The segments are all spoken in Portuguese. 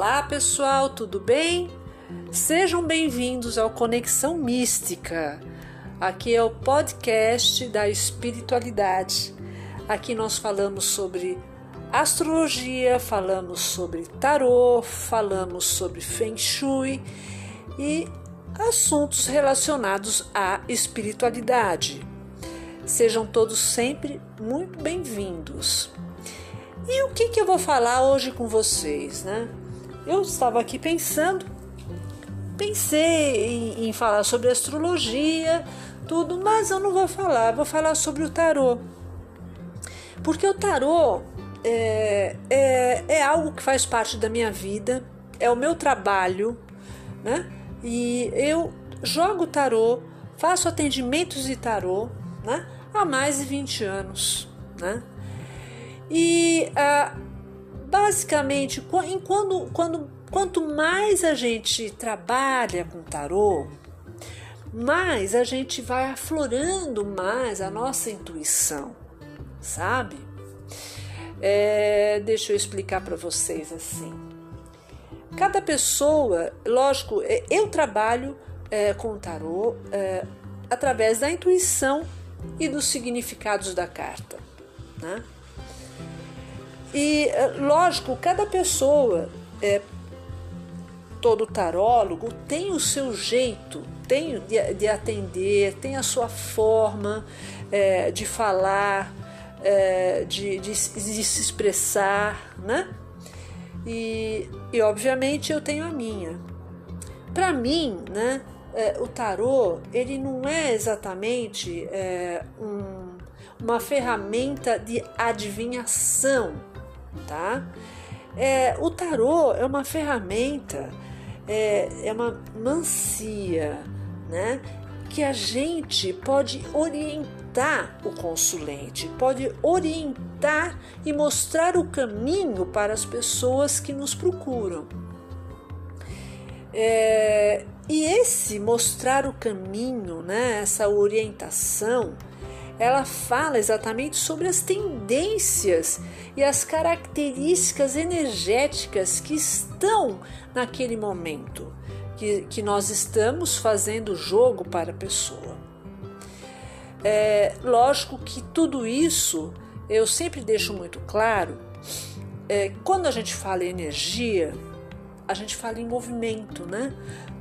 Olá pessoal, tudo bem? Sejam bem-vindos ao Conexão Mística. Aqui é o podcast da espiritualidade. Aqui nós falamos sobre astrologia, falamos sobre tarô, falamos sobre feng shui e assuntos relacionados à espiritualidade. Sejam todos sempre muito bem-vindos. E o que, que eu vou falar hoje com vocês, né? Eu estava aqui pensando, pensei em, em falar sobre astrologia, tudo, mas eu não vou falar, vou falar sobre o tarô. Porque o tarô é, é, é algo que faz parte da minha vida, é o meu trabalho, né? E eu jogo tarô, faço atendimentos de tarô, né? Há mais de 20 anos, né? E ah, basicamente, quando, quando, quanto mais a gente trabalha com tarô, mais a gente vai aflorando mais a nossa intuição, sabe? É, deixa eu explicar para vocês assim. Cada pessoa, lógico, é, eu trabalho é, com tarô é, através da intuição e dos significados da carta, né? E, é, lógico, cada pessoa, é, todo tarólogo, tem o seu jeito tem de, de atender, tem a sua forma é, de falar, é, de, de, de, se expressar, né? E, e obviamente eu tenho a minha. Para mim, né, é, o tarô ele não é exatamente é, um, uma ferramenta de adivinhação tá? É, o tarô é uma ferramenta, é, é uma mancia, né? Que a gente pode orientar o consulente, pode orientar e mostrar o caminho para as pessoas que nos procuram. É, e esse mostrar o caminho, né, essa orientação, ela fala exatamente sobre as tendências e as características energéticas que estão naquele momento que, que nós estamos fazendo jogo para a pessoa. É, lógico que tudo isso eu sempre deixo muito claro. É, quando a gente fala em energia, a gente fala em movimento, né?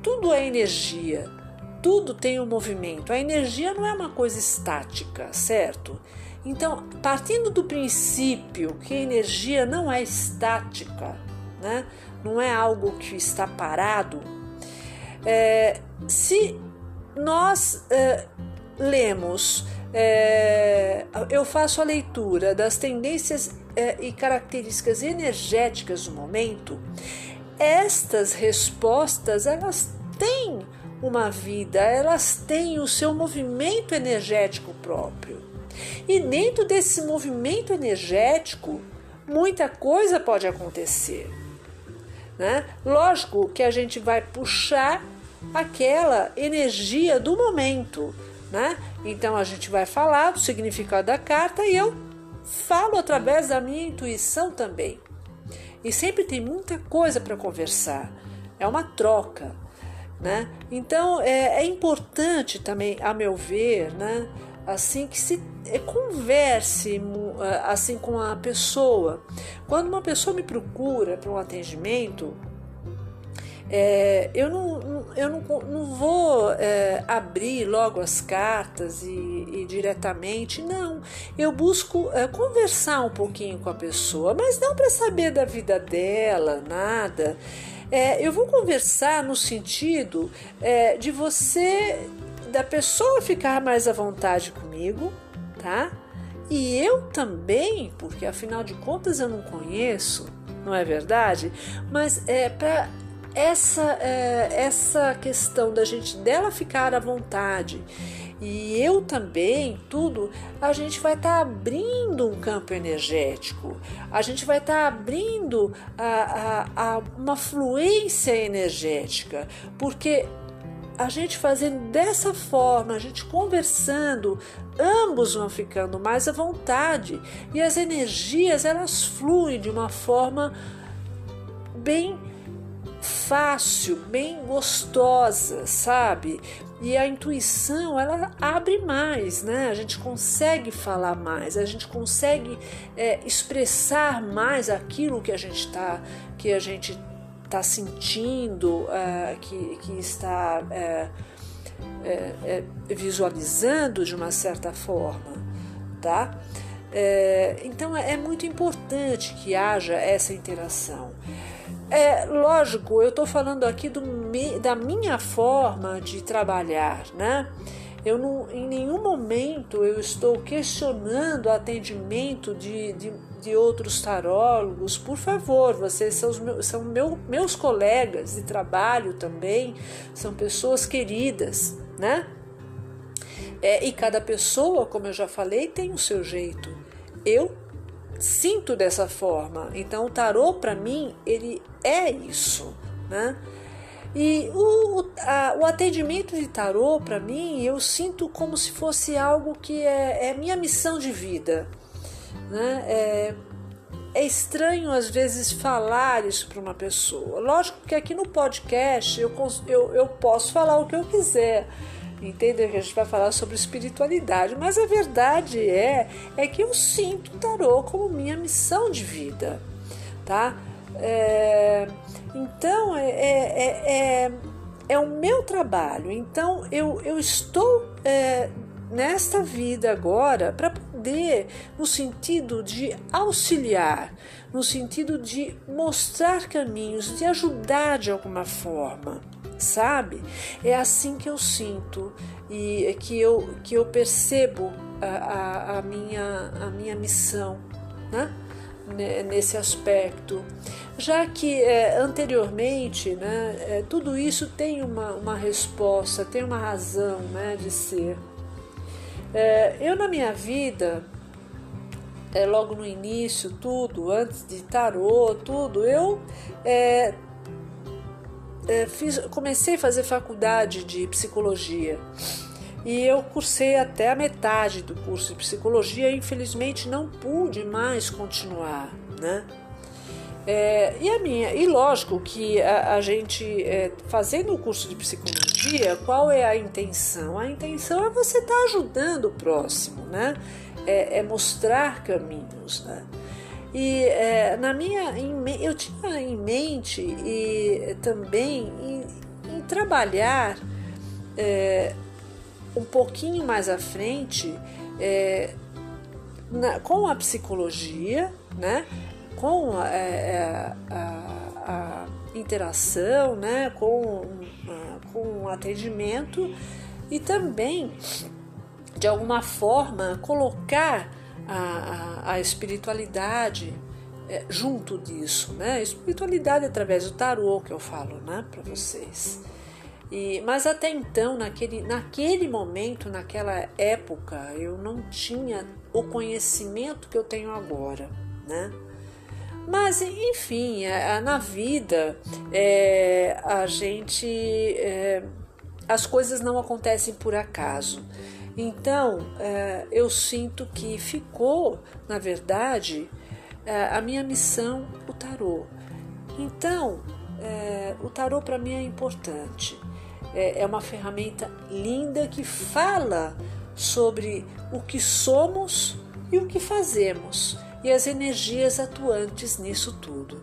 Tudo é energia tudo tem um movimento. A energia não é uma coisa estática, certo? Então, partindo do princípio que a energia não é estática, né? não é algo que está parado, é, se nós é, lemos, é, eu faço a leitura das tendências é, e características energéticas do momento, estas respostas elas têm uma vida, elas têm o seu movimento energético próprio. E dentro desse movimento energético, muita coisa pode acontecer. Né? Lógico que a gente vai puxar aquela energia do momento. Né? Então a gente vai falar do significado da carta e eu falo através da minha intuição também. E sempre tem muita coisa para conversar. É uma troca. Né? Então é, é importante também, a meu ver, né? assim que se é, converse assim com a pessoa. Quando uma pessoa me procura para um atendimento, é, eu, não, eu não, não vou é, abrir logo as cartas e, e, diretamente, não. Eu busco é, conversar um pouquinho com a pessoa, mas não para saber da vida dela, nada. É, eu vou conversar no sentido é, de você, da pessoa ficar mais à vontade comigo, tá? E eu também, porque afinal de contas eu não conheço, não é verdade? Mas é para essa é, essa questão da gente dela ficar à vontade e eu também, tudo, a gente vai estar tá abrindo um campo energético, a gente vai estar tá abrindo a, a, a uma fluência energética, porque a gente fazendo dessa forma, a gente conversando, ambos vão ficando mais à vontade. E as energias elas fluem de uma forma bem fácil, bem gostosa, sabe? E a intuição ela abre mais, né? A gente consegue falar mais, a gente consegue é, expressar mais aquilo que a gente está que a gente está sentindo, é, que, que está é, é, é, visualizando de uma certa forma, tá? É, então é muito importante que haja essa interação. É lógico, eu estou falando aqui do, da minha forma de trabalhar, né? Eu não, em nenhum momento eu estou questionando o atendimento de, de, de outros tarólogos. Por favor, vocês são, meus, são meu, meus colegas de trabalho também, são pessoas queridas, né? É, e cada pessoa, como eu já falei, tem o seu jeito. Eu sinto dessa forma. Então, o tarô para mim ele é isso, né? E o, a, o atendimento de tarô para mim eu sinto como se fosse algo que é, é minha missão de vida, né? É, é estranho às vezes falar isso para uma pessoa. Lógico que aqui no podcast eu, eu, eu posso falar o que eu quiser entendeu? Que a gente vai falar sobre espiritualidade, mas a verdade é é que eu sinto o tarô como minha missão de vida, tá? É, então é, é, é, é, o meu trabalho. Então eu, eu estou é, nesta vida agora para poder, no sentido de auxiliar, no sentido de mostrar caminhos, de ajudar de alguma forma sabe? É assim que eu sinto e é que eu, que eu percebo a, a, a minha, a minha missão, né? nesse aspecto, já que é, anteriormente né, é, tudo isso tem uma, uma resposta, tem uma razão né, de ser. É, eu, na minha vida, é, logo no início, tudo, antes de tarô, tudo, eu é, fiz, comecei a fazer faculdade de psicologia e eu cursei até a metade do curso de psicologia e infelizmente não pude mais continuar, né? É, e a minha, e lógico que a, a gente é, fazendo o curso de psicologia, qual é a intenção? A intenção é você estar tá ajudando o próximo, né? É, é mostrar caminhos, né? E é, na minha, eu tinha em mente e também em, em trabalhar é, um pouquinho mais à frente é, na, com a psicologia, né? com a, é, é, a, a interação, né? com, com o atendimento e também de alguma forma colocar a, a, espiritualidade é, junto disso, né? Espiritualidade através do tarô que eu falo, né, para vocês. E, mas até então, naquele, naquele momento, naquela época, eu não tinha o conhecimento que eu tenho agora, né? Mas, enfim, é, na vida, é, a gente. É, as coisas não acontecem por acaso. Então, é, eu sinto que ficou, na verdade, é, a minha missão, o tarô. Então, é, o tarô para mim é importante. É, uma ferramenta linda que fala sobre o que somos e o que fazemos e as energias atuantes nisso tudo.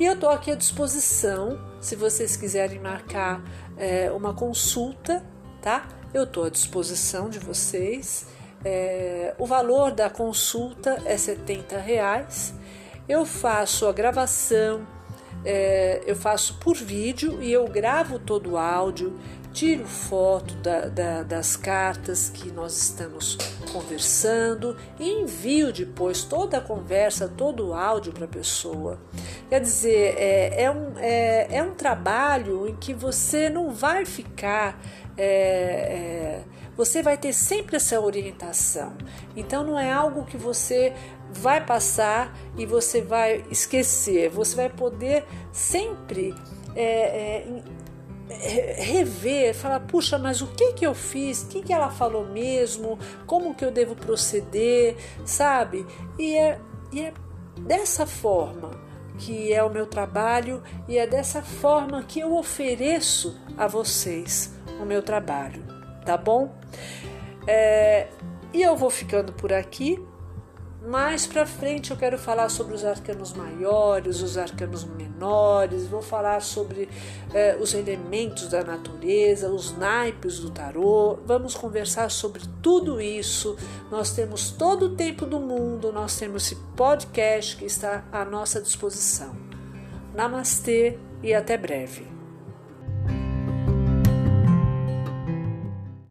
E eu estou aqui à disposição, se vocês quiserem marcar é, uma consulta, tá? Eu estou à disposição de vocês. É, o valor da consulta é 70 reais. Eu faço a gravação, é, eu faço por vídeo e eu gravo todo o áudio, tiro foto da, da, das cartas que nós estamos conversando e envio depois toda a conversa, todo o áudio para a pessoa. Quer dizer, é, é, um, é, é um trabalho em que você não vai ficar é, é, você vai ter sempre essa orientação. Então não é algo que você vai passar e você vai esquecer. Você vai poder sempre é, é, rever, falar, puxa, mas o que que eu fiz? O que que ela falou mesmo? Como que eu devo proceder? Sabe? E é, e é dessa forma que é o meu trabalho e é dessa forma que eu ofereço a vocês o meu trabalho, tá bom? É, e eu vou ficando por aqui. Mais para frente eu quero falar sobre os arcanos maiores, os arcanos menores, vou falar sobre eh, os elementos da natureza, os naipes do tarô. Vamos conversar sobre tudo isso. Nós temos todo o tempo do mundo, nós temos esse podcast que está à nossa disposição. Namastê e até breve.